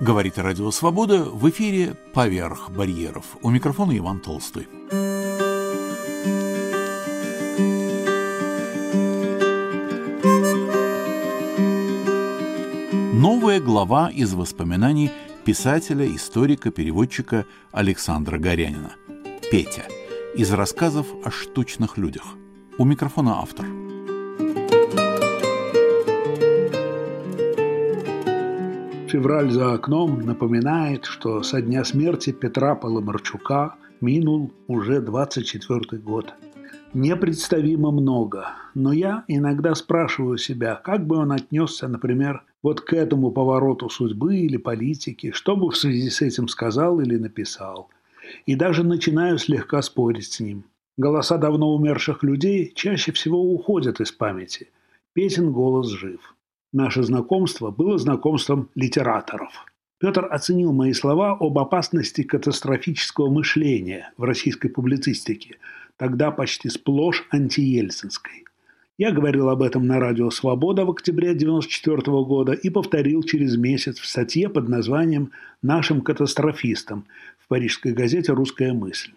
Говорит Радио Свобода в эфире «Поверх барьеров». У микрофона Иван Толстой. Новая глава из воспоминаний писателя, историка, переводчика Александра Горянина. Петя. Из рассказов о штучных людях. У микрофона автор. Февраль за окном напоминает, что со дня смерти Петра Поломарчука минул уже 24 год. Непредставимо много, но я иногда спрашиваю себя, как бы он отнесся, например, вот к этому повороту судьбы или политики, что бы в связи с этим сказал или написал. И даже начинаю слегка спорить с ним. Голоса давно умерших людей чаще всего уходят из памяти. Песен голос жив. Наше знакомство было знакомством литераторов. Петр оценил мои слова об опасности катастрофического мышления в российской публицистике, тогда почти сплошь антиельцинской. Я говорил об этом на радио «Свобода» в октябре 1994 года и повторил через месяц в статье под названием «Нашим катастрофистам» в парижской газете «Русская мысль».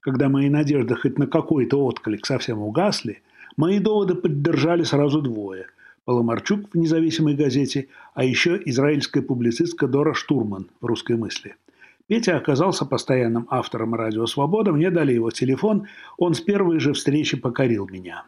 Когда мои надежды хоть на какой-то отклик совсем угасли, мои доводы поддержали сразу двое – Поломарчук в независимой газете, а еще израильская публицистка Дора Штурман в «Русской мысли». Петя оказался постоянным автором «Радио Свобода», мне дали его телефон, он с первой же встречи покорил меня.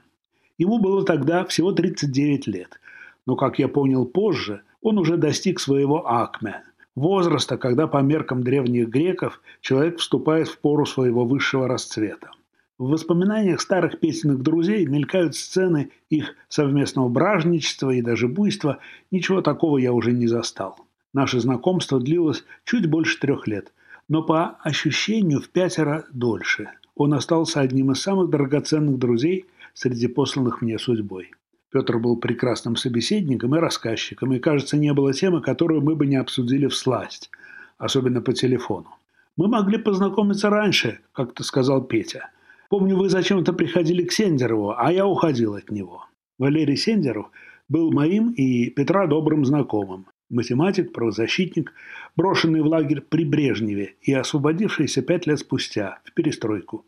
Ему было тогда всего 39 лет, но, как я понял позже, он уже достиг своего акме, возраста, когда по меркам древних греков человек вступает в пору своего высшего расцвета. В воспоминаниях старых песенных друзей мелькают сцены их совместного бражничества и даже буйства. Ничего такого я уже не застал. Наше знакомство длилось чуть больше трех лет, но по ощущению в пятеро дольше. Он остался одним из самых драгоценных друзей среди посланных мне судьбой. Петр был прекрасным собеседником и рассказчиком, и, кажется, не было темы, которую мы бы не обсудили в сласть, особенно по телефону. «Мы могли познакомиться раньше», – как-то сказал Петя – Помню, вы зачем-то приходили к Сендерову, а я уходил от него. Валерий Сендеров был моим и Петра добрым знакомым. Математик, правозащитник, брошенный в лагерь при Брежневе и освободившийся пять лет спустя, в перестройку.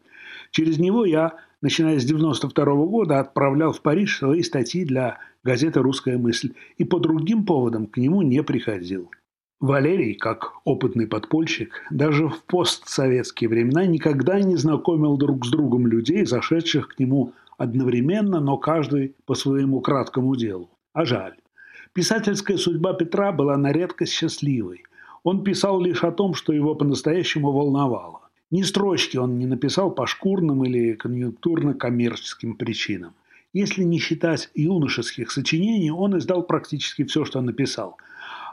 Через него я, начиная с 92 года, отправлял в Париж свои статьи для газеты «Русская мысль» и по другим поводам к нему не приходил. Валерий, как опытный подпольщик, даже в постсоветские времена никогда не знакомил друг с другом людей, зашедших к нему одновременно, но каждый по своему краткому делу. А жаль. Писательская судьба Петра была на редкость счастливой. Он писал лишь о том, что его по-настоящему волновало. Ни строчки он не написал по шкурным или конъюнктурно-коммерческим причинам. Если не считать юношеских сочинений, он издал практически все, что написал –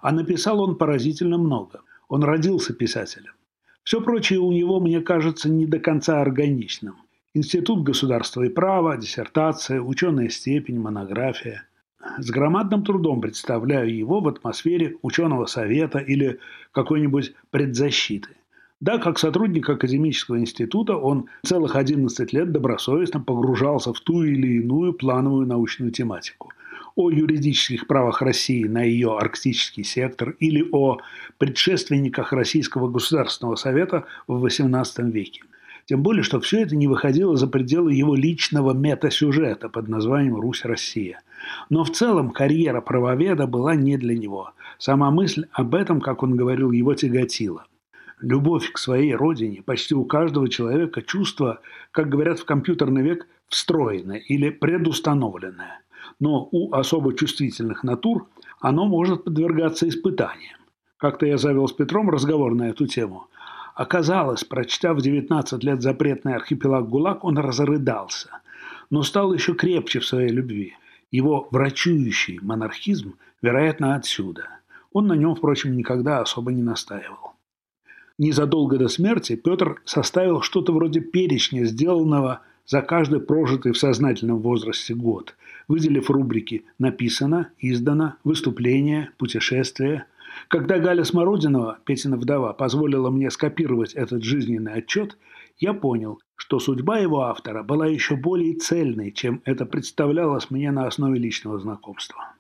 а написал он поразительно много. Он родился писателем. Все прочее у него, мне кажется, не до конца органичным. Институт государства и права, диссертация, ученая степень, монография. С громадным трудом представляю его в атмосфере ученого совета или какой-нибудь предзащиты. Да, как сотрудник академического института он целых 11 лет добросовестно погружался в ту или иную плановую научную тематику о юридических правах России на ее арктический сектор или о предшественниках Российского государственного совета в XVIII веке. Тем более, что все это не выходило за пределы его личного метасюжета под названием «Русь-Россия». Но в целом карьера правоведа была не для него. Сама мысль об этом, как он говорил, его тяготила. Любовь к своей родине почти у каждого человека чувство, как говорят в компьютерный век, встроенное или предустановленное но у особо чувствительных натур оно может подвергаться испытаниям. Как-то я завел с Петром разговор на эту тему. Оказалось, прочитав 19 лет запретный архипелаг ГУЛАГ, он разрыдался, но стал еще крепче в своей любви. Его врачующий монархизм, вероятно, отсюда. Он на нем, впрочем, никогда особо не настаивал. Незадолго до смерти Петр составил что-то вроде перечня, сделанного за каждый прожитый в сознательном возрасте год, выделив рубрики «Написано», «Издано», «Выступление», «Путешествие». Когда Галя Смородинова, Петина вдова, позволила мне скопировать этот жизненный отчет, я понял, что судьба его автора была еще более цельной, чем это представлялось мне на основе личного знакомства.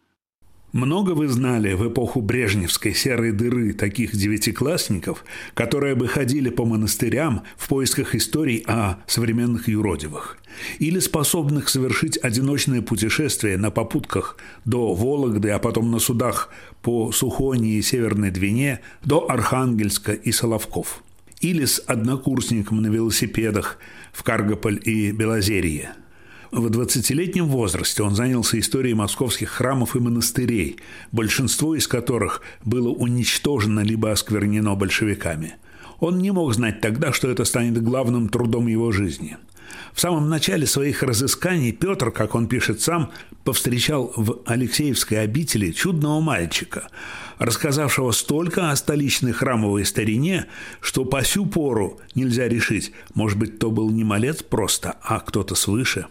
Много вы знали в эпоху брежневской серой дыры таких девятиклассников, которые бы ходили по монастырям в поисках историй о современных юродивых? Или способных совершить одиночное путешествие на попутках до Вологды, а потом на судах по Сухони и Северной Двине до Архангельска и Соловков? Или с однокурсником на велосипедах в Каргополь и Белозерье – в 20-летнем возрасте он занялся историей московских храмов и монастырей, большинство из которых было уничтожено либо осквернено большевиками. Он не мог знать тогда, что это станет главным трудом его жизни. В самом начале своих разысканий Петр, как он пишет сам, повстречал в Алексеевской обители чудного мальчика, рассказавшего столько о столичной храмовой старине, что по сю пору нельзя решить, может быть, то был не малец просто, а кто-то свыше.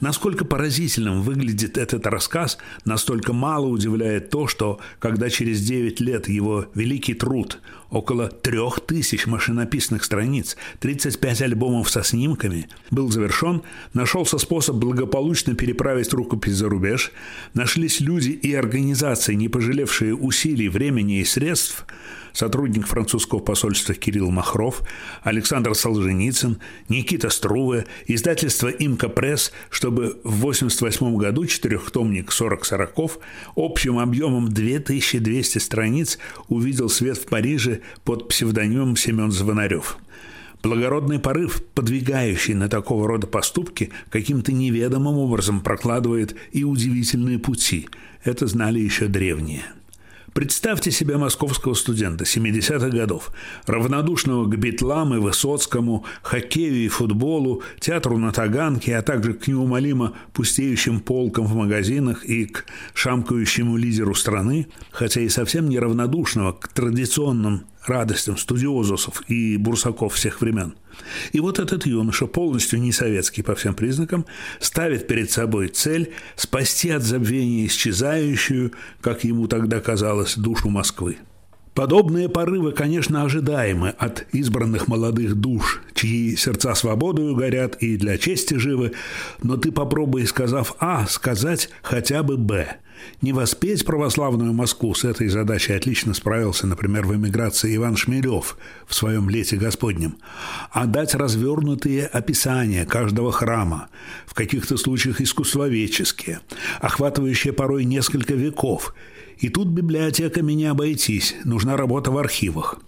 Насколько поразительным выглядит этот рассказ, настолько мало удивляет то, что когда через 9 лет его великий труд, около трех тысяч машинописных страниц, 35 альбомов со снимками, был завершен, нашелся способ благополучно переправить рукопись за рубеж, нашлись люди и организации, не пожалевшие усилий, времени и средств – сотрудник французского посольства Кирилл Махров, Александр Солженицын, Никита Струве, издательство «Имка Пресс», чтобы в 1988 году четырехтомник «40 сороков» общим объемом 2200 страниц увидел свет в Париже под псевдонимом Семен Звонарев – Благородный порыв, подвигающий на такого рода поступки, каким-то неведомым образом прокладывает и удивительные пути. Это знали еще древние. Представьте себе московского студента 70-х годов, равнодушного к битлам и Высоцкому, хоккею и футболу, театру на Таганке, а также к неумолимо пустеющим полкам в магазинах и к шамкающему лидеру страны, хотя и совсем не равнодушного к традиционным радостям студиозусов и бурсаков всех времен. И вот этот юноша, полностью не советский по всем признакам, ставит перед собой цель спасти от забвения исчезающую, как ему тогда казалось, душу Москвы. Подобные порывы, конечно, ожидаемы от избранных молодых душ, чьи сердца свободою горят и для чести живы, но ты попробуй, сказав «А», сказать хотя бы «Б». Не воспеть православную Москву с этой задачей отлично справился, например, в эмиграции Иван Шмелев в своем «Лете Господнем», а дать развернутые описания каждого храма, в каких-то случаях искусствоведческие, охватывающие порой несколько веков – и тут библиотеками не обойтись, нужна работа в архивах.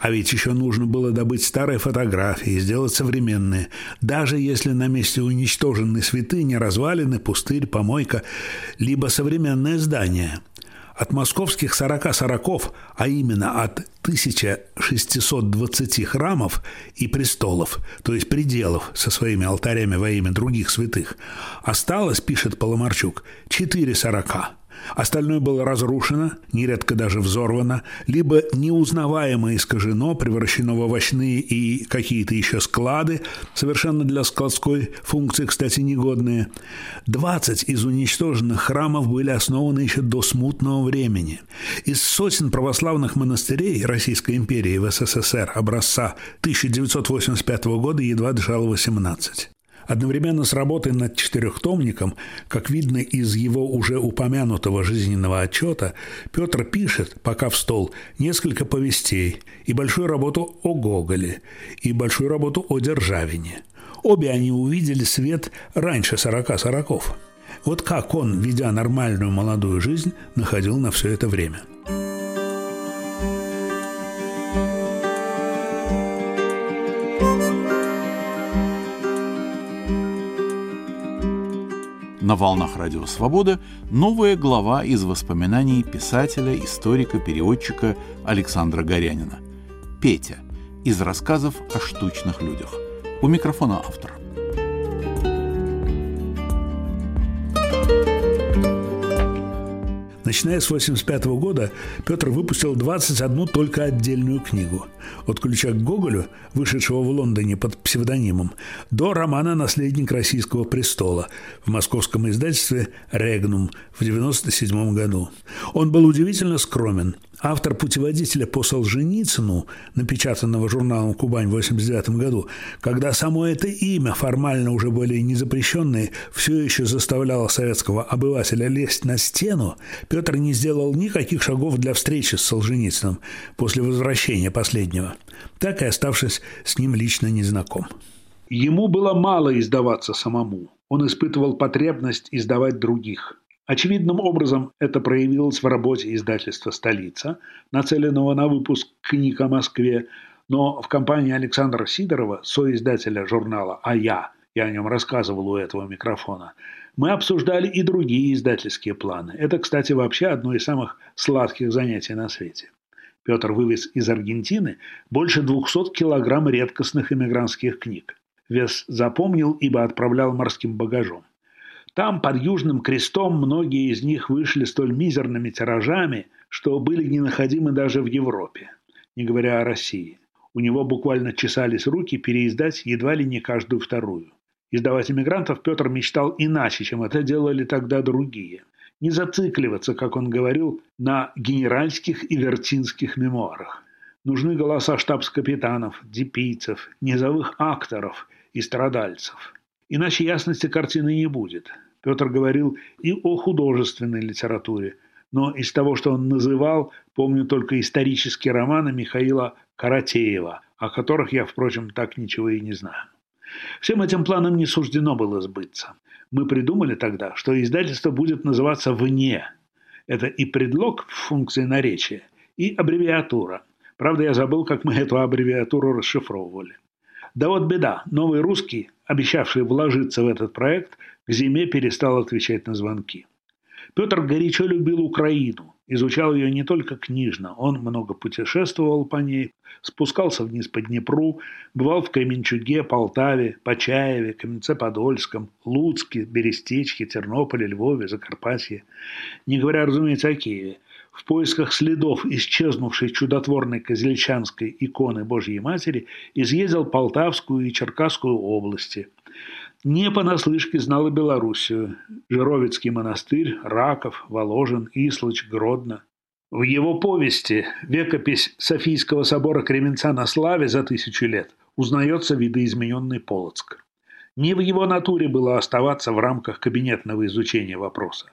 А ведь еще нужно было добыть старые фотографии, сделать современные. Даже если на месте уничтоженной святыни развалины, пустырь, помойка, либо современное здание. От московских 40 сороков, а именно от 1620 храмов и престолов, то есть пределов со своими алтарями во имя других святых, осталось, пишет Поломарчук, 4 сорока – Остальное было разрушено, нередко даже взорвано, либо неузнаваемо искажено, превращено в овощные и какие-то еще склады, совершенно для складской функции, кстати, негодные. 20 из уничтоженных храмов были основаны еще до смутного времени. Из сотен православных монастырей Российской империи в СССР образца 1985 года едва дышало 18. Одновременно с работой над четырехтомником, как видно из его уже упомянутого жизненного отчета, Петр пишет, пока в стол, несколько повестей и большую работу о Гоголе, и большую работу о Державине. Обе они увидели свет раньше сорока сороков. Вот как он, ведя нормальную молодую жизнь, находил на все это время – На волнах Радио Свобода новая глава из воспоминаний писателя, историка, переводчика Александра Горянина. «Петя» из рассказов о штучных людях. У микрофона автор. Начиная с 1985 года Петр выпустил 21 только отдельную книгу. От «Ключа к Гоголю», вышедшего в Лондоне под псевдонимом, до романа «Наследник российского престола» в московском издательстве «Регнум» в 1997 году. Он был удивительно скромен. Автор путеводителя по Солженицыну, напечатанного журналом «Кубань» в 1989 году, когда само это имя, формально уже более незапрещенное, все еще заставляло советского обывателя лезть на стену, Петр не сделал никаких шагов для встречи с Солженицыным после возвращения последнего, так и оставшись с ним лично незнаком. Ему было мало издаваться самому. Он испытывал потребность издавать других – Очевидным образом это проявилось в работе издательства «Столица», нацеленного на выпуск книг о Москве, но в компании Александра Сидорова, соиздателя журнала «А я», я о нем рассказывал у этого микрофона, мы обсуждали и другие издательские планы. Это, кстати, вообще одно из самых сладких занятий на свете. Петр вывез из Аргентины больше 200 килограмм редкостных эмигрантских книг. Вес запомнил, ибо отправлял морским багажом. Там, под Южным крестом, многие из них вышли столь мизерными тиражами, что были ненаходимы даже в Европе, не говоря о России. У него буквально чесались руки переиздать едва ли не каждую вторую. Издавать иммигрантов Петр мечтал иначе, чем это делали тогда другие. Не зацикливаться, как он говорил, на генеральских и вертинских мемуарах. Нужны голоса штабс-капитанов, депийцев, низовых акторов и страдальцев – Иначе ясности картины не будет. Петр говорил и о художественной литературе, но из того, что он называл, помню только исторические романы Михаила Каратеева, о которых я, впрочем, так ничего и не знаю. Всем этим планам не суждено было сбыться. Мы придумали тогда, что издательство будет называться «Вне». Это и предлог в функции наречия, и аббревиатура. Правда, я забыл, как мы эту аббревиатуру расшифровывали. Да вот беда, новый русский, обещавший вложиться в этот проект, к зиме перестал отвечать на звонки. Петр горячо любил Украину, изучал ее не только книжно, он много путешествовал по ней, спускался вниз по Днепру, бывал в Кременчуге, Полтаве, Почаеве, Каменце-Подольском, Луцке, Берестечке, Тернополе, Львове, Закарпатье. Не говоря, разумеется, о Киеве – в поисках следов исчезнувшей чудотворной козельчанской иконы Божьей Матери изъездил Полтавскую и Черкасскую области. Не понаслышке знал и Белоруссию, Жировицкий монастырь, Раков, Воложин, Ислыч, Гродно. В его повести «Векопись Софийского собора Кременца на славе за тысячу лет» узнается видоизмененный Полоцк. Не в его натуре было оставаться в рамках кабинетного изучения вопроса.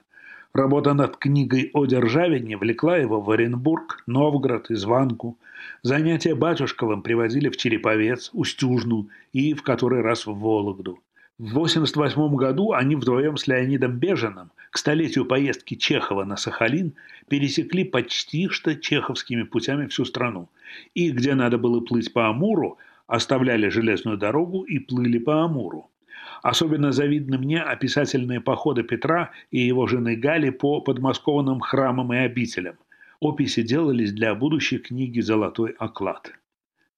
Работа над книгой о Державине влекла его в Оренбург, Новгород, Изванку. Занятия Батюшковым привозили в Череповец, Устюжну и в который раз в Вологду. В 1988 году они вдвоем с Леонидом Бежиным к столетию поездки Чехова на Сахалин пересекли почти что чеховскими путями всю страну. И где надо было плыть по Амуру, оставляли железную дорогу и плыли по Амуру. Особенно завидны мне описательные походы Петра и его жены Гали по подмосковным храмам и обителям. Описи делались для будущей книги «Золотой оклад».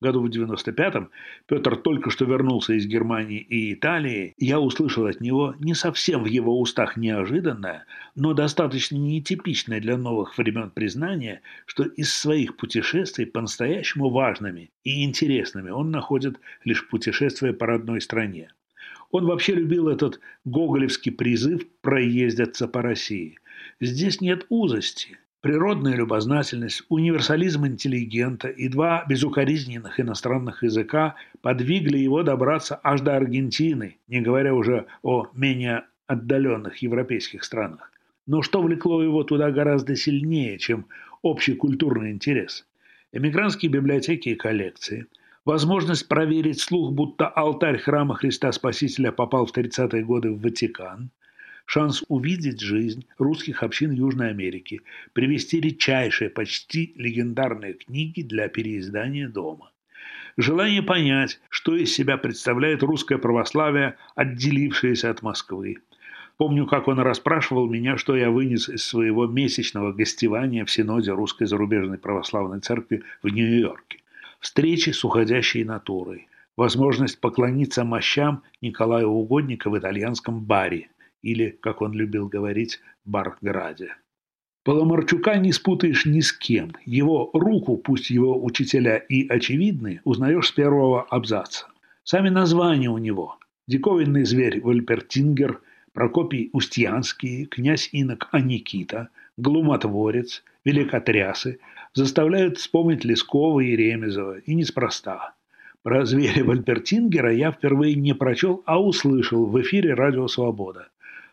Году в 95-м Петр только что вернулся из Германии и Италии. Я услышал от него не совсем в его устах неожиданное, но достаточно нетипичное для новых времен признание, что из своих путешествий по-настоящему важными и интересными он находит лишь путешествия по родной стране. Он вообще любил этот гоголевский призыв проездиться по России. Здесь нет узости. Природная любознательность, универсализм интеллигента и два безукоризненных иностранных языка подвигли его добраться аж до Аргентины, не говоря уже о менее отдаленных европейских странах. Но что влекло его туда гораздо сильнее, чем общий культурный интерес? Эмигрантские библиотеки и коллекции – Возможность проверить слух, будто алтарь храма Христа Спасителя попал в 30-е годы в Ватикан, шанс увидеть жизнь русских общин Южной Америки, привести редчайшие, почти легендарные книги для переиздания дома. Желание понять, что из себя представляет русское православие, отделившееся от Москвы. Помню, как он расспрашивал меня, что я вынес из своего месячного гостевания в Синоде Русской зарубежной православной церкви в Нью-Йорке встречи с уходящей натурой, возможность поклониться мощам Николая Угодника в итальянском баре или, как он любил говорить, Барграде. Поломарчука не спутаешь ни с кем. Его руку, пусть его учителя и очевидны, узнаешь с первого абзаца. Сами названия у него. Диковинный зверь Вольпертингер, Прокопий Устьянский, князь инок Аникита, Глумотворец, Великотрясы, заставляют вспомнить Лескова и Ремезова, и неспроста. Про зверя Вальпертингера я впервые не прочел, а услышал в эфире «Радио Свобода».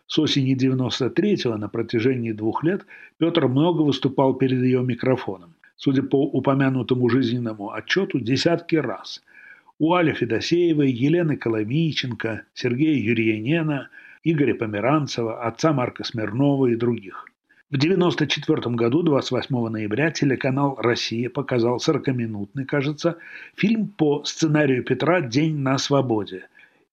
С осени 93-го на протяжении двух лет Петр много выступал перед ее микрофоном. Судя по упомянутому жизненному отчету, десятки раз. У Али Федосеевой, Елены Коломийченко, Сергея Юрьянена, Игоря Померанцева, отца Марка Смирнова и других. В 1994 году, 28 ноября, телеканал «Россия» показал 40-минутный, кажется, фильм по сценарию Петра «День на свободе».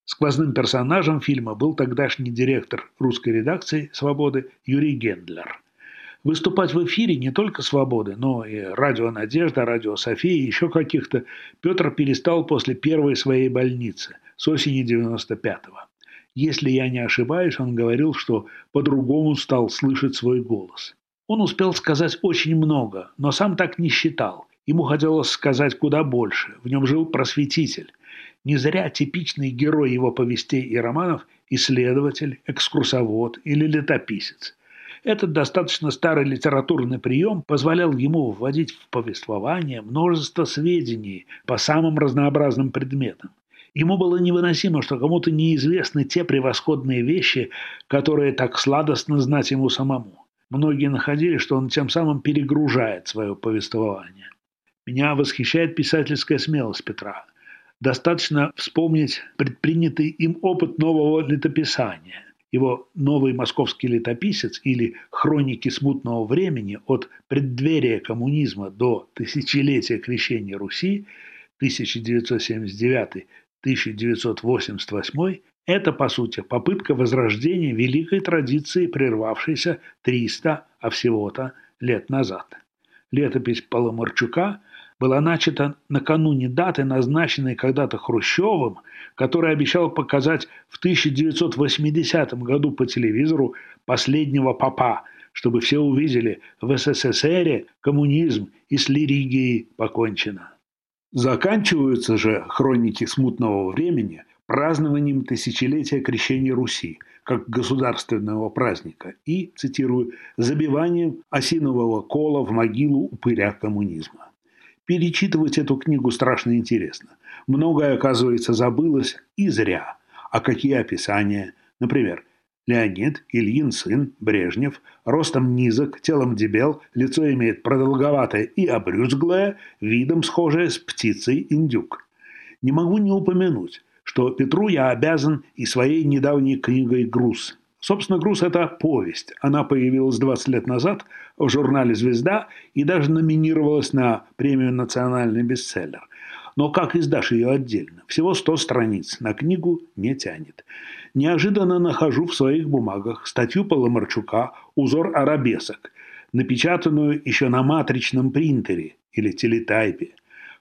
Сквозным персонажем фильма был тогдашний директор русской редакции «Свободы» Юрий Гендлер. Выступать в эфире не только «Свободы», но и «Радио Надежда», «Радио София» и еще каких-то Петр перестал после первой своей больницы с осени 95-го. Если я не ошибаюсь, он говорил, что по-другому стал слышать свой голос. Он успел сказать очень много, но сам так не считал. Ему хотелось сказать куда больше. В нем жил просветитель. Не зря типичный герой его повестей и романов – исследователь, экскурсовод или летописец. Этот достаточно старый литературный прием позволял ему вводить в повествование множество сведений по самым разнообразным предметам. Ему было невыносимо, что кому-то неизвестны те превосходные вещи, которые так сладостно знать ему самому. Многие находили, что он тем самым перегружает свое повествование. Меня восхищает писательская смелость Петра. Достаточно вспомнить предпринятый им опыт нового летописания. Его «Новый московский летописец» или «Хроники смутного времени» от преддверия коммунизма до тысячелетия крещения Руси 1979 1988 – это, по сути, попытка возрождения великой традиции, прервавшейся 300, а всего-то лет назад. Летопись Поломарчука была начата накануне даты, назначенной когда-то Хрущевым, который обещал показать в 1980 году по телевизору последнего папа, чтобы все увидели, в СССР коммунизм и с лиригией покончено. Заканчиваются же хроники смутного времени празднованием тысячелетия крещения Руси как государственного праздника и, цитирую, забиванием осинового кола в могилу упыря коммунизма. Перечитывать эту книгу страшно интересно. Многое, оказывается, забылось и зря. А какие описания? Например, Леонид, Ильин сын, Брежнев, ростом низок, телом дебел, лицо имеет продолговатое и обрюзглое, видом схожее с птицей индюк. Не могу не упомянуть, что Петру я обязан и своей недавней книгой «Груз». Собственно, «Груз» – это повесть. Она появилась 20 лет назад в журнале «Звезда» и даже номинировалась на премию «Национальный бестселлер». Но как издашь ее отдельно? Всего 100 страниц, на книгу не тянет. Неожиданно нахожу в своих бумагах статью Поломарчука «Узор арабесок», напечатанную еще на матричном принтере или телетайпе.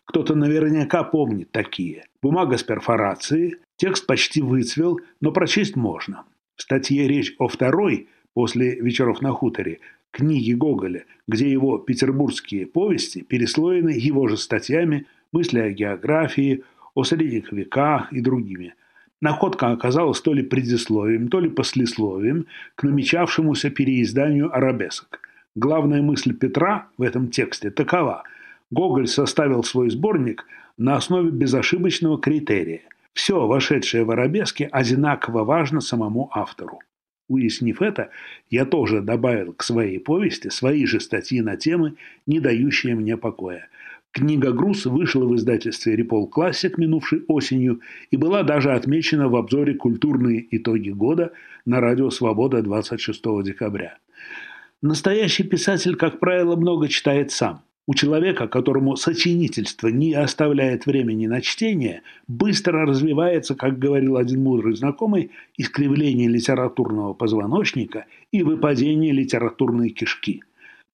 Кто-то наверняка помнит такие. Бумага с перфорацией, текст почти выцвел, но прочесть можно. В статье речь о второй, после «Вечеров на хуторе», книге Гоголя, где его петербургские повести переслоены его же статьями мысли о географии, о средних веках и другими. Находка оказалась то ли предисловием, то ли послесловием к намечавшемуся переизданию арабесок. Главная мысль Петра в этом тексте такова. Гоголь составил свой сборник на основе безошибочного критерия. Все, вошедшее в арабески, одинаково важно самому автору. Уяснив это, я тоже добавил к своей повести свои же статьи на темы, не дающие мне покоя. Книга «Груз» вышла в издательстве «Репол Классик» минувшей осенью и была даже отмечена в обзоре «Культурные итоги года» на радио «Свобода» 26 декабря. Настоящий писатель, как правило, много читает сам. У человека, которому сочинительство не оставляет времени на чтение, быстро развивается, как говорил один мудрый знакомый, искривление литературного позвоночника и выпадение литературной кишки.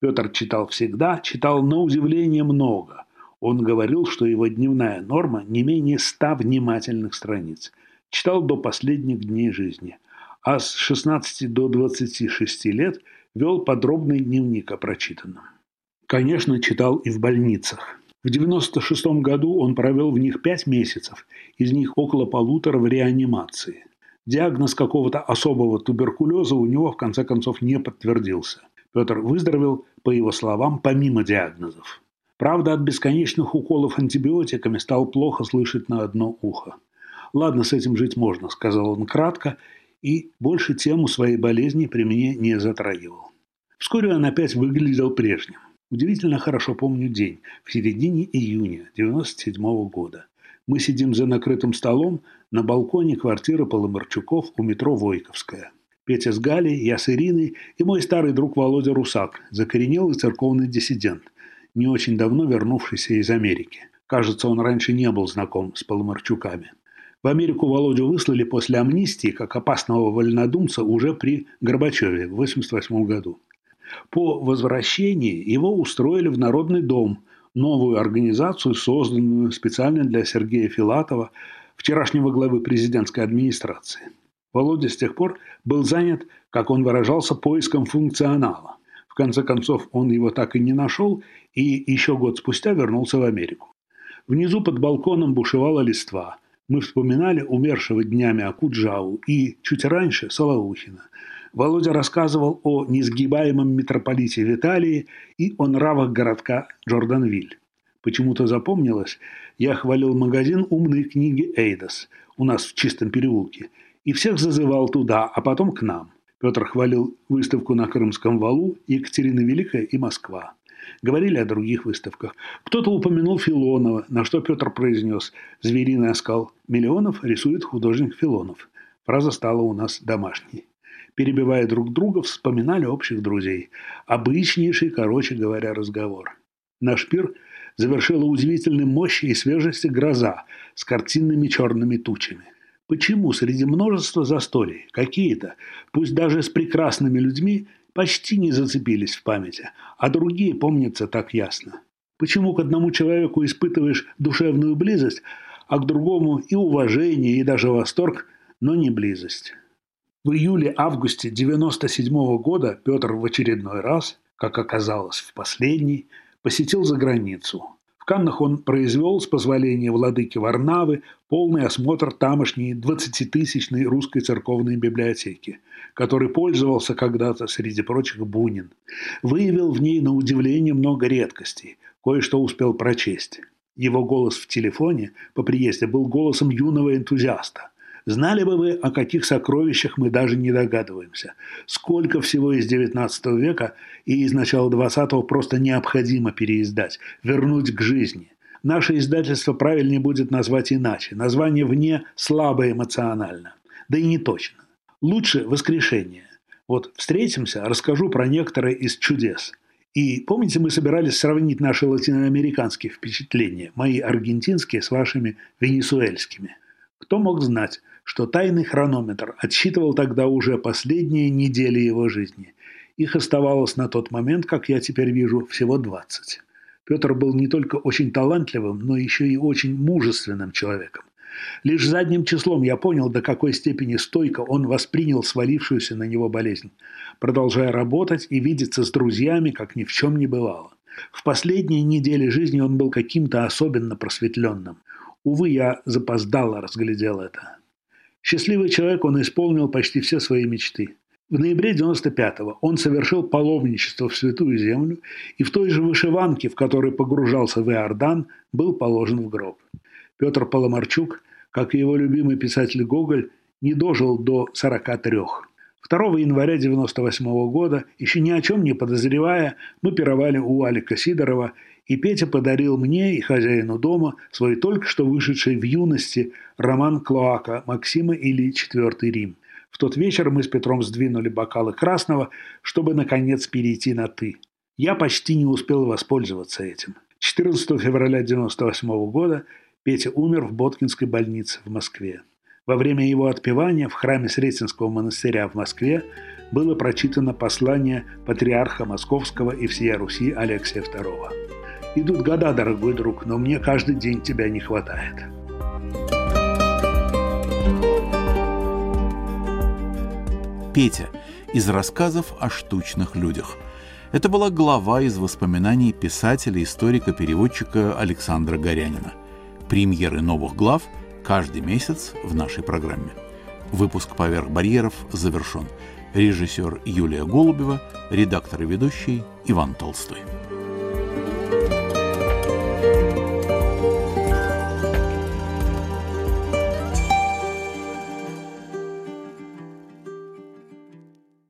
Петр читал всегда, читал на удивление много – он говорил, что его дневная норма не менее ста внимательных страниц. Читал до последних дней жизни. А с 16 до 26 лет вел подробный дневник о прочитанном. Конечно, читал и в больницах. В 96 году он провел в них пять месяцев, из них около полутора в реанимации. Диагноз какого-то особого туберкулеза у него в конце концов не подтвердился. Петр выздоровел, по его словам, помимо диагнозов. Правда, от бесконечных уколов антибиотиками стал плохо слышать на одно ухо. «Ладно, с этим жить можно», – сказал он кратко, и больше тему своей болезни при мне не затрагивал. Вскоре он опять выглядел прежним. Удивительно хорошо помню день, в середине июня 97 -го года. Мы сидим за накрытым столом на балконе квартиры Поломарчуков у метро Войковская. Петя с Галей, я с Ириной и мой старый друг Володя Русак, закоренелый церковный диссидент, не очень давно вернувшийся из Америки. Кажется, он раньше не был знаком с Поломарчуками. В Америку Володю выслали после амнистии как опасного вольнодумца уже при Горбачеве в 1988 году. По возвращении его устроили в Народный дом, новую организацию, созданную специально для Сергея Филатова, вчерашнего главы президентской администрации. Володя с тех пор был занят, как он выражался, поиском функционала. В конце концов, он его так и не нашел и еще год спустя вернулся в Америку. Внизу под балконом бушевала листва. Мы вспоминали умершего днями Акуджау и, чуть раньше, Солоухина. Володя рассказывал о несгибаемом митрополите Виталии и о нравах городка Джорданвиль. Почему-то запомнилось, я хвалил магазин «Умные книги Эйдос» у нас в Чистом переулке – и всех зазывал туда, а потом к нам. Петр хвалил выставку на Крымском валу, Екатерина Великая и Москва. Говорили о других выставках. Кто-то упомянул Филонова, на что Петр произнес «Звериный оскал миллионов рисует художник Филонов». Фраза стала у нас домашней. Перебивая друг друга, вспоминали общих друзей. Обычнейший, короче говоря, разговор. Наш пир завершила удивительной мощи и свежести гроза с картинными черными тучами. Почему среди множества застолий какие-то, пусть даже с прекрасными людьми, почти не зацепились в памяти, а другие помнятся так ясно? Почему к одному человеку испытываешь душевную близость, а к другому и уважение, и даже восторг, но не близость? В июле-августе 97 -го года Петр в очередной раз, как оказалось в последний, посетил за границу. В Каннах он произвел, с позволения владыки Варнавы, полный осмотр тамошней 20-тысячной русской церковной библиотеки, которой пользовался когда-то, среди прочих, Бунин. Выявил в ней, на удивление, много редкостей, кое-что успел прочесть. Его голос в телефоне по приезде был голосом юного энтузиаста. Знали бы вы, о каких сокровищах мы даже не догадываемся. Сколько всего из XIX века и из начала XX просто необходимо переиздать, вернуть к жизни. Наше издательство правильнее будет назвать иначе. Название вне слабо эмоционально. Да и не точно. Лучше воскрешение. Вот встретимся, расскажу про некоторые из чудес. И помните, мы собирались сравнить наши латиноамериканские впечатления, мои аргентинские с вашими венесуэльскими. Кто мог знать, что тайный хронометр отсчитывал тогда уже последние недели его жизни. Их оставалось на тот момент, как я теперь вижу, всего 20. Петр был не только очень талантливым, но еще и очень мужественным человеком. Лишь задним числом я понял, до какой степени стойко он воспринял свалившуюся на него болезнь, продолжая работать и видеться с друзьями, как ни в чем не бывало. В последние недели жизни он был каким-то особенно просветленным. Увы, я запоздало разглядел это. Счастливый человек, он исполнил почти все свои мечты. В ноябре 95-го он совершил паломничество в Святую Землю и в той же вышиванке, в которой погружался в Иордан, был положен в гроб. Петр Поломарчук, как и его любимый писатель Гоголь, не дожил до 43. 2 января 1998 года, еще ни о чем не подозревая, мы пировали у Алика Сидорова и Петя подарил мне и хозяину дома свой только что вышедший в юности роман Клоака Максима или «Четвертый Рим». В тот вечер мы с Петром сдвинули бокалы красного, чтобы, наконец, перейти на «ты». Я почти не успел воспользоваться этим. 14 февраля 1998 года Петя умер в Боткинской больнице в Москве. Во время его отпевания в храме Сретенского монастыря в Москве было прочитано послание патриарха Московского и всея Руси Алексия II. Идут года, дорогой друг, но мне каждый день тебя не хватает. Петя из рассказов о штучных людях. Это была глава из воспоминаний писателя, историка, переводчика Александра Горянина. Премьеры новых глав каждый месяц в нашей программе. Выпуск «Поверх барьеров» завершен. Режиссер Юлия Голубева, редактор и ведущий Иван Толстой.